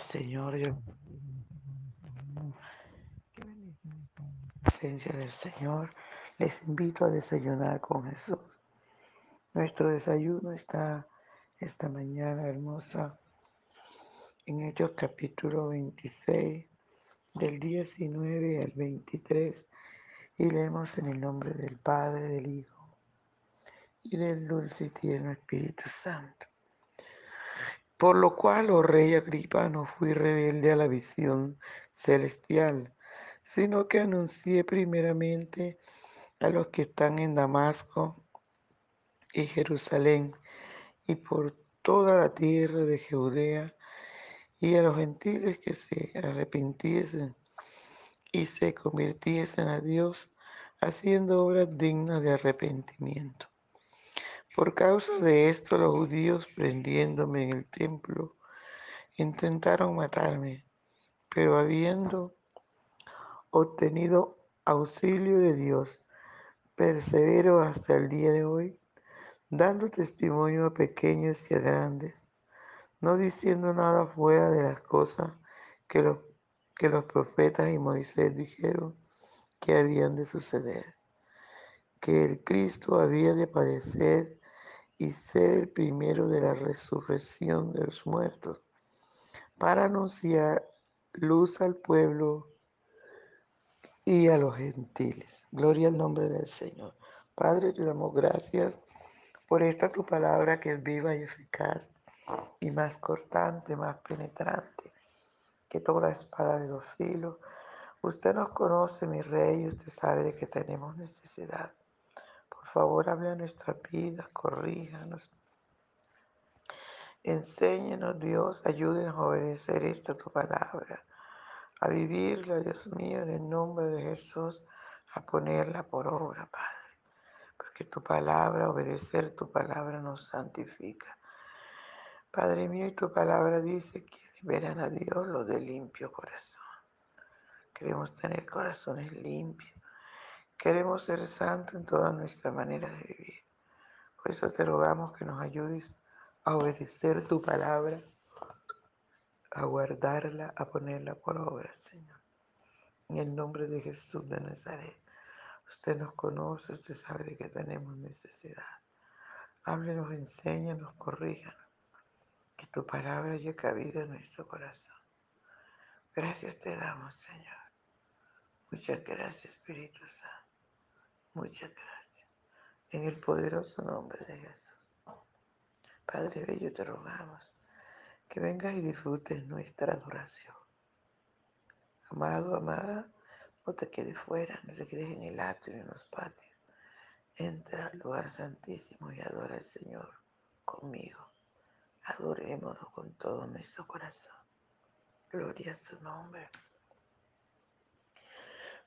Señor. Yo... presencia del Señor. Les invito a desayunar con Jesús. Nuestro desayuno está esta mañana hermosa en Hechos capítulo 26, del 19 al 23, y leemos en el nombre del Padre, del Hijo y del dulce y tierno Espíritu Santo. Por lo cual, oh rey Agripa, no fui rebelde a la visión celestial, sino que anuncié primeramente a los que están en Damasco y Jerusalén y por toda la tierra de Judea y a los gentiles que se arrepintiesen y se convirtiesen a Dios haciendo obras dignas de arrepentimiento. Por causa de esto los judíos prendiéndome en el templo intentaron matarme, pero habiendo obtenido auxilio de Dios, persevero hasta el día de hoy, dando testimonio a pequeños y a grandes, no diciendo nada fuera de las cosas que los, que los profetas y Moisés dijeron que habían de suceder, que el Cristo había de padecer y ser el primero de la resurrección de los muertos, para anunciar luz al pueblo y a los gentiles. Gloria al nombre del Señor. Padre, te damos gracias por esta tu palabra que es viva y eficaz y más cortante, más penetrante que toda espada de dos filos. Usted nos conoce, mi rey, usted sabe de que tenemos necesidad. Por favor, hable a nuestra vida, corríjanos. Enséñenos, Dios, ayúdenos a obedecer esta tu palabra, a vivirla, Dios mío, en el nombre de Jesús, a ponerla por obra, Padre. Porque tu palabra, obedecer tu palabra nos santifica. Padre mío, y tu palabra dice que verán a Dios los de limpio corazón. Queremos tener corazones limpios Queremos ser santos en toda nuestra manera de vivir. Por eso te rogamos que nos ayudes a obedecer tu palabra, a guardarla, a ponerla por obra, Señor. En el nombre de Jesús de Nazaret. Usted nos conoce, usted sabe de que tenemos necesidad. Háblenos, enséñanos, corríjanos. Que tu palabra haya cabida en nuestro corazón. Gracias te damos, Señor. Muchas gracias, Espíritu Santo. Muchas gracias. En el poderoso nombre de Jesús. Padre Bello, te rogamos que vengas y disfrutes nuestra adoración. Amado, amada, no te quedes fuera, no te quedes en el atrio, en los patios. Entra al lugar santísimo y adora al Señor conmigo. Adorémonos con todo nuestro corazón. Gloria a su nombre.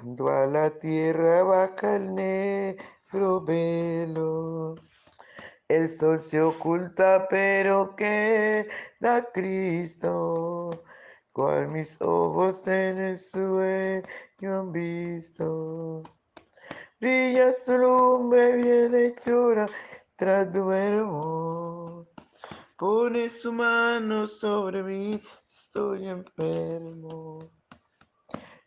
cuando a la tierra baja el negro velo, el sol se oculta, pero queda Cristo, cual mis ojos en el sueño han visto. brilla su lumbre bien hechura, tras duermo. Pone su mano sobre mí, estoy enfermo.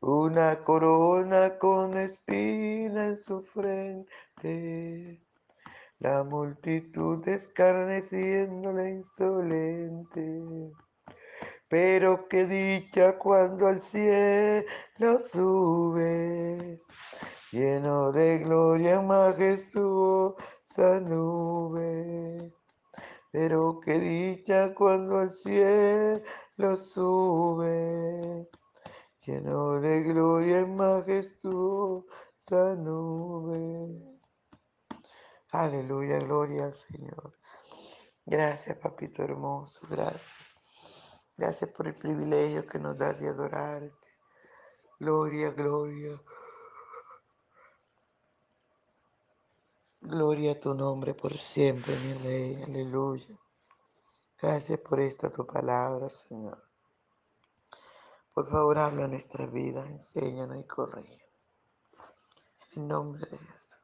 Una corona con espina en su frente la multitud escarneciéndole insolente. Pero qué dicha cuando al cielo sube, lleno de gloria majestuosa nube. Pero qué dicha cuando al cielo sube, lleno de gloria majestuosa nube. Aleluya, gloria al Señor. Gracias, papito hermoso, gracias. Gracias por el privilegio que nos da de adorarte. Gloria, gloria. Gloria a tu nombre por siempre, mi rey. Aleluya. Gracias por esta tu palabra, Señor. Por favor, habla nuestra vida, enséñanos y corrige. En nombre de Jesús.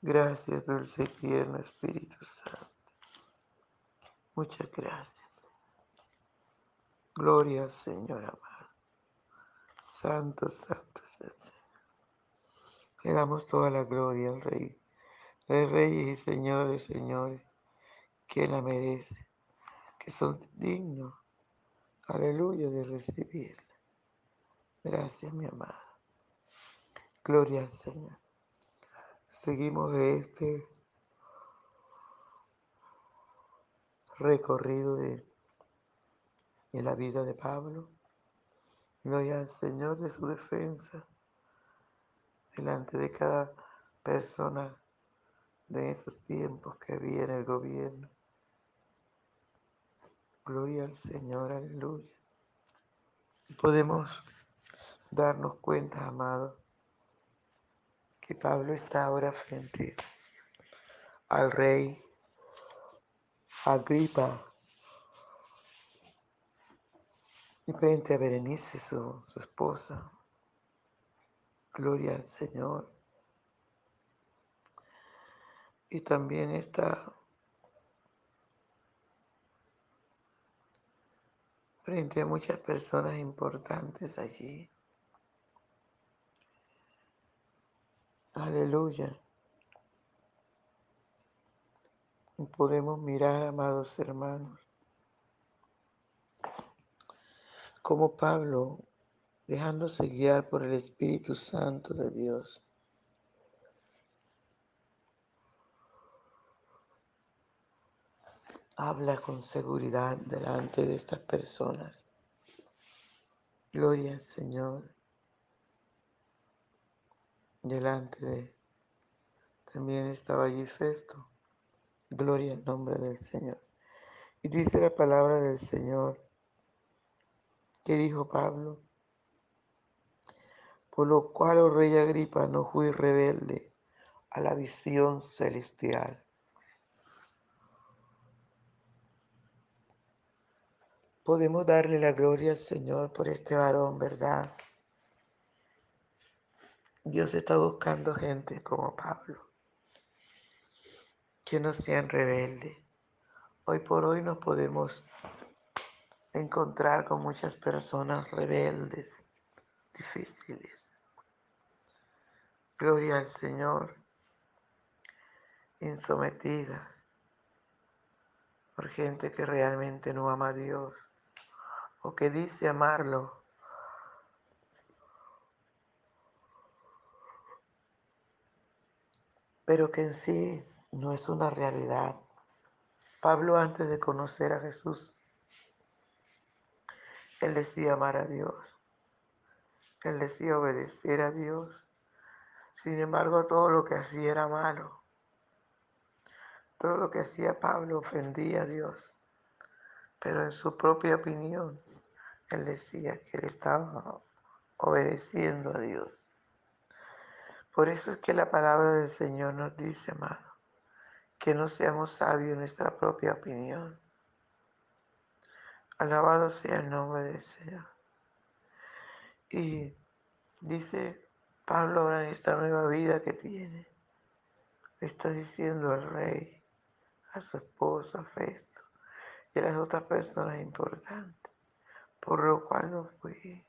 Gracias, dulce y tierno Espíritu Santo. Muchas gracias. Gloria al Señor amado. Santo, santo es el Señor. Le damos toda la gloria al Rey, de Reyes y Señores, Señores, que la merece, que son dignos, aleluya, de recibirla. Gracias, mi amada. Gloria al Señor. Seguimos de este recorrido de, de la vida de Pablo. Gloria al Señor de su defensa delante de cada persona de esos tiempos que en el gobierno. Gloria al Señor, aleluya. Podemos darnos cuenta, amado, que Pablo está ahora frente al rey Agripa y frente a Berenice, su, su esposa. Gloria al Señor. Y también está frente a muchas personas importantes allí. Aleluya. Y podemos mirar, amados hermanos, como Pablo, dejándose guiar por el Espíritu Santo de Dios, habla con seguridad delante de estas personas. Gloria al Señor. Delante de también estaba allí Festo. Gloria al nombre del Señor. Y dice la palabra del Señor que dijo Pablo, por lo cual, oh rey Agripa, no fui rebelde a la visión celestial. Podemos darle la gloria al Señor por este varón, ¿verdad? Dios está buscando gente como Pablo, que no sean rebeldes. Hoy por hoy nos podemos encontrar con muchas personas rebeldes, difíciles. Gloria al Señor, insometida por gente que realmente no ama a Dios o que dice amarlo. pero que en sí no es una realidad. Pablo antes de conocer a Jesús, él decía amar a Dios, él decía obedecer a Dios. Sin embargo, todo lo que hacía era malo. Todo lo que hacía Pablo ofendía a Dios. Pero en su propia opinión, él decía que él estaba obedeciendo a Dios. Por eso es que la palabra del Señor nos dice, amado, que no seamos sabios en nuestra propia opinión. Alabado sea el nombre del Señor. Y dice Pablo ahora en esta nueva vida que tiene, está diciendo al rey, a su esposa, a Festo, y a las otras personas importantes, por lo cual no fui,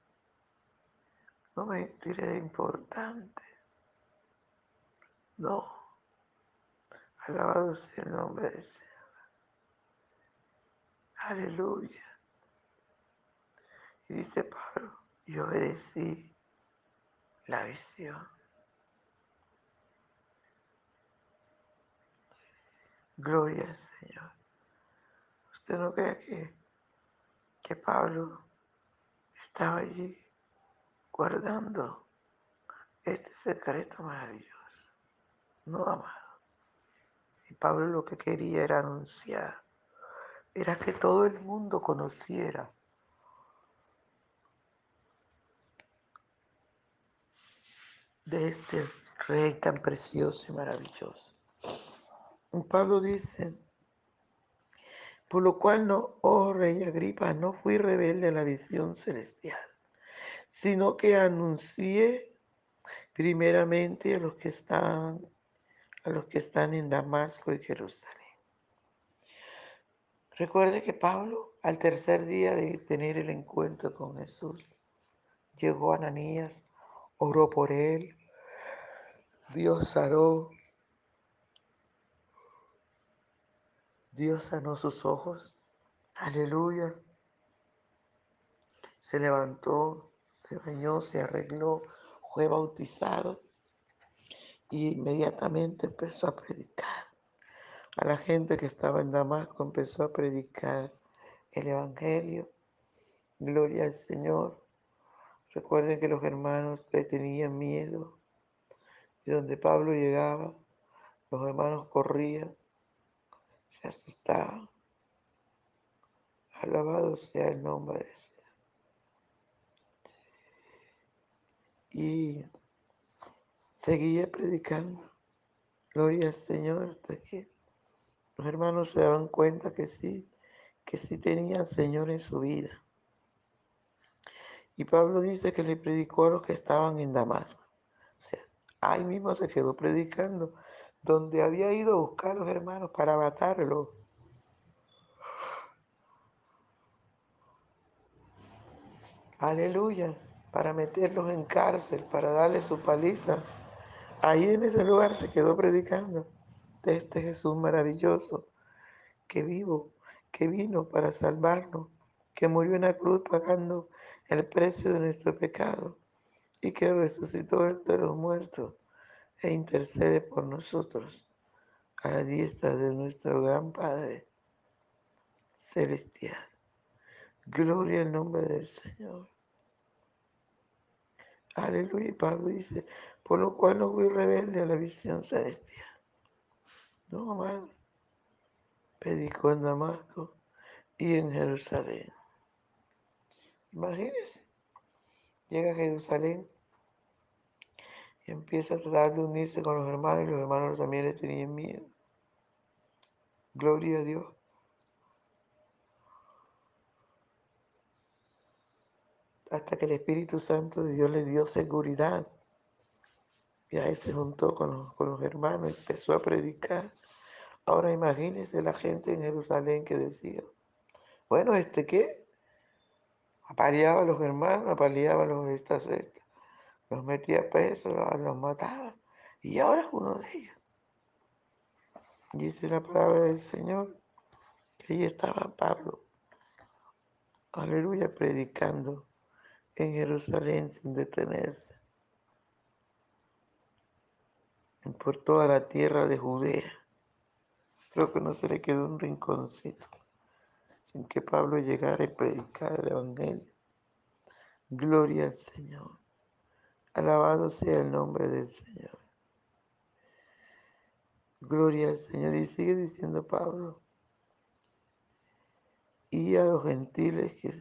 no me tiré importante, no. Alabado sea el nombre del Señor. Aleluya. Y dice Pablo, yo obedecí la visión. Gloria al Señor. Usted no crea que, que Pablo estaba allí guardando este secreto maravilloso. No, amado. Y Pablo lo que quería era anunciar, era que todo el mundo conociera de este rey tan precioso y maravilloso. Y Pablo dice, por lo cual no, oh rey Agripa, no fui rebelde a la visión celestial, sino que anuncié primeramente a los que están a los que están en Damasco y Jerusalén. Recuerde que Pablo, al tercer día de tener el encuentro con Jesús, llegó a Ananías, oró por él, Dios sanó, Dios sanó sus ojos, aleluya. Se levantó, se bañó, se arregló, fue bautizado y inmediatamente empezó a predicar. A la gente que estaba en Damasco empezó a predicar el Evangelio. Gloria al Señor. Recuerden que los hermanos le tenían miedo. Y donde Pablo llegaba, los hermanos corrían, se asustaban. Alabado sea el nombre de Señor. Y seguía predicando. Gloria al Señor hasta que los hermanos se daban cuenta que sí, que sí tenía Señor en su vida. Y Pablo dice que le predicó a los que estaban en Damasco. O sea, ahí mismo se quedó predicando, donde había ido a buscar a los hermanos para matarlos. Aleluya, para meterlos en cárcel, para darles su paliza. Ahí en ese lugar se quedó predicando de este Jesús maravilloso que vivo, que vino para salvarnos, que murió en la cruz pagando el precio de nuestro pecado y que resucitó entre los muertos e intercede por nosotros a la diestra de nuestro gran Padre celestial. Gloria al nombre del Señor. Aleluya. Y Pablo dice, por lo cual no fui rebelde a la visión celestial. No, amado. Predicó en Damasco y en Jerusalén. Imagínense. Llega a Jerusalén empieza a tratar de unirse con los hermanos y los hermanos también le tenían miedo. Gloria a Dios. Hasta que el Espíritu Santo de Dios le dio seguridad. Y ahí se juntó con los, con los hermanos y empezó a predicar. Ahora imagínense la gente en Jerusalén que decía, bueno, ¿este qué? Apaleaba a los hermanos, apaleaba a los estas, estas, los metía presos, los mataba. Y ahora es uno de ellos. Dice la palabra del Señor que ahí estaba Pablo, aleluya, predicando en Jerusalén sin detenerse, por toda la tierra de Judea. Creo que no se le quedó un rinconcito sin que Pablo llegara y predicara el Evangelio. Gloria al Señor. Alabado sea el nombre del Señor. Gloria al Señor. Y sigue diciendo Pablo. Y a los gentiles que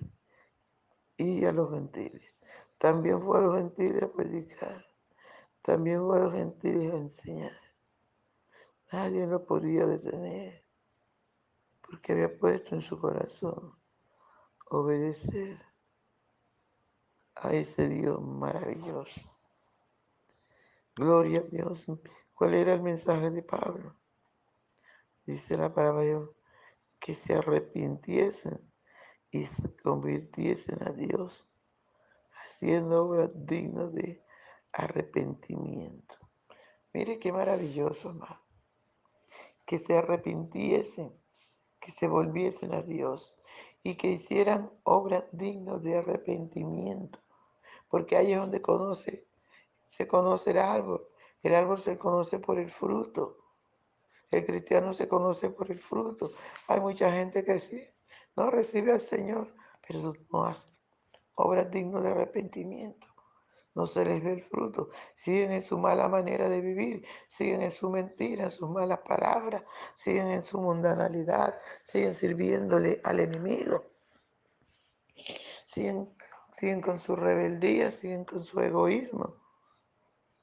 y a los gentiles. También fue a los gentiles a predicar. También fue a los gentiles a enseñar. Nadie lo podía detener porque había puesto en su corazón obedecer a ese Dios maravilloso. Gloria a Dios. ¿Cuál era el mensaje de Pablo? Dice la palabra Dios, que se arrepintiesen y se convirtiesen a Dios, haciendo obras dignas de arrepentimiento. Mire qué maravilloso, hermano. Que se arrepintiesen, que se volviesen a Dios y que hicieran obras dignas de arrepentimiento. Porque ahí es donde conoce, se conoce el árbol. El árbol se conoce por el fruto. El cristiano se conoce por el fruto. Hay mucha gente que sí, no recibe al Señor, pero no hace obras dignas de arrepentimiento. No se les ve el fruto. Siguen en su mala manera de vivir, siguen en su mentira, en sus malas palabras, siguen en su mundanalidad, siguen sirviéndole al enemigo. Siguen, siguen con su rebeldía, siguen con su egoísmo.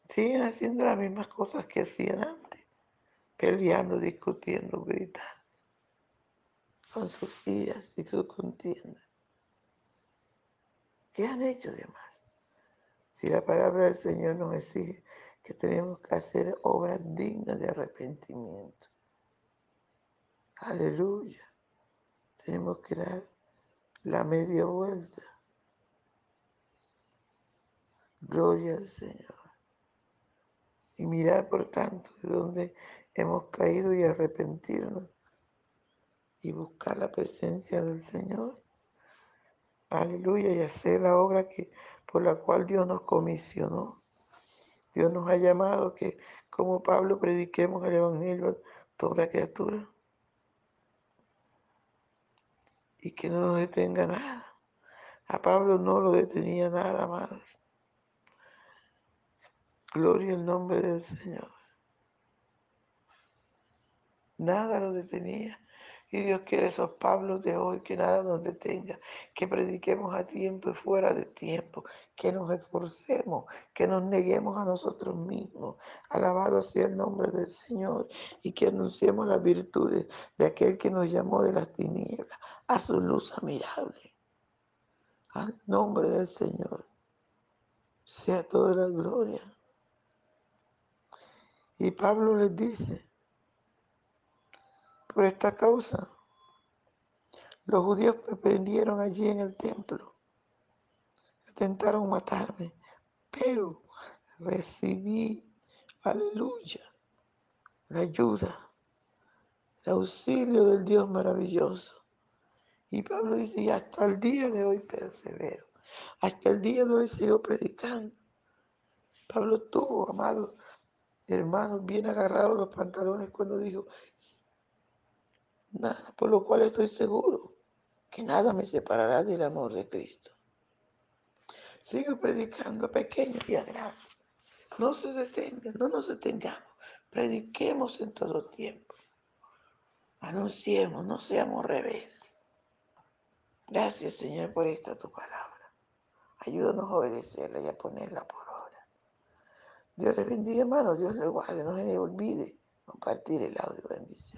Siguen haciendo las mismas cosas que hacían antes, peleando, discutiendo, gritando, con sus iras y sus contiendas. ¿Qué han hecho de más? Si la palabra del Señor nos exige que tenemos que hacer obras dignas de arrepentimiento. Aleluya. Tenemos que dar la media vuelta. Gloria al Señor. Y mirar, por tanto, de dónde hemos caído y arrepentirnos. Y buscar la presencia del Señor. Aleluya. Y hacer la obra que, por la cual Dios nos comisionó. Dios nos ha llamado que, como Pablo, prediquemos el Evangelio a toda criatura. Y que no nos detenga nada. A Pablo no lo detenía nada más. Gloria al nombre del Señor. Nada lo detenía. Y Dios quiere esos Pablos de hoy, que nada nos detenga, que prediquemos a tiempo y fuera de tiempo, que nos esforcemos, que nos neguemos a nosotros mismos. Alabado sea el nombre del Señor y que anunciemos las virtudes de aquel que nos llamó de las tinieblas a su luz admirable. Al nombre del Señor sea toda la gloria. Y Pablo les dice, por esta causa, los judíos me prendieron allí en el templo. Intentaron matarme, pero recibí, aleluya, la ayuda, el auxilio del Dios maravilloso. Y Pablo dice, y hasta el día de hoy persevero. Hasta el día de hoy sigo predicando. Pablo tuvo, amado hermanos, bien agarrados los pantalones cuando dijo, Nada, por lo cual estoy seguro que nada me separará del amor de Cristo. Sigo predicando pequeño y a. No se detengan, no nos detengamos. Prediquemos en todo tiempo. Anunciemos, no seamos rebeldes. Gracias, Señor, por esta tu palabra. Ayúdanos a obedecerla y a ponerla por obra. Dios les bendiga, hermano. Dios les guarde. No se les olvide compartir el audio. Bendición.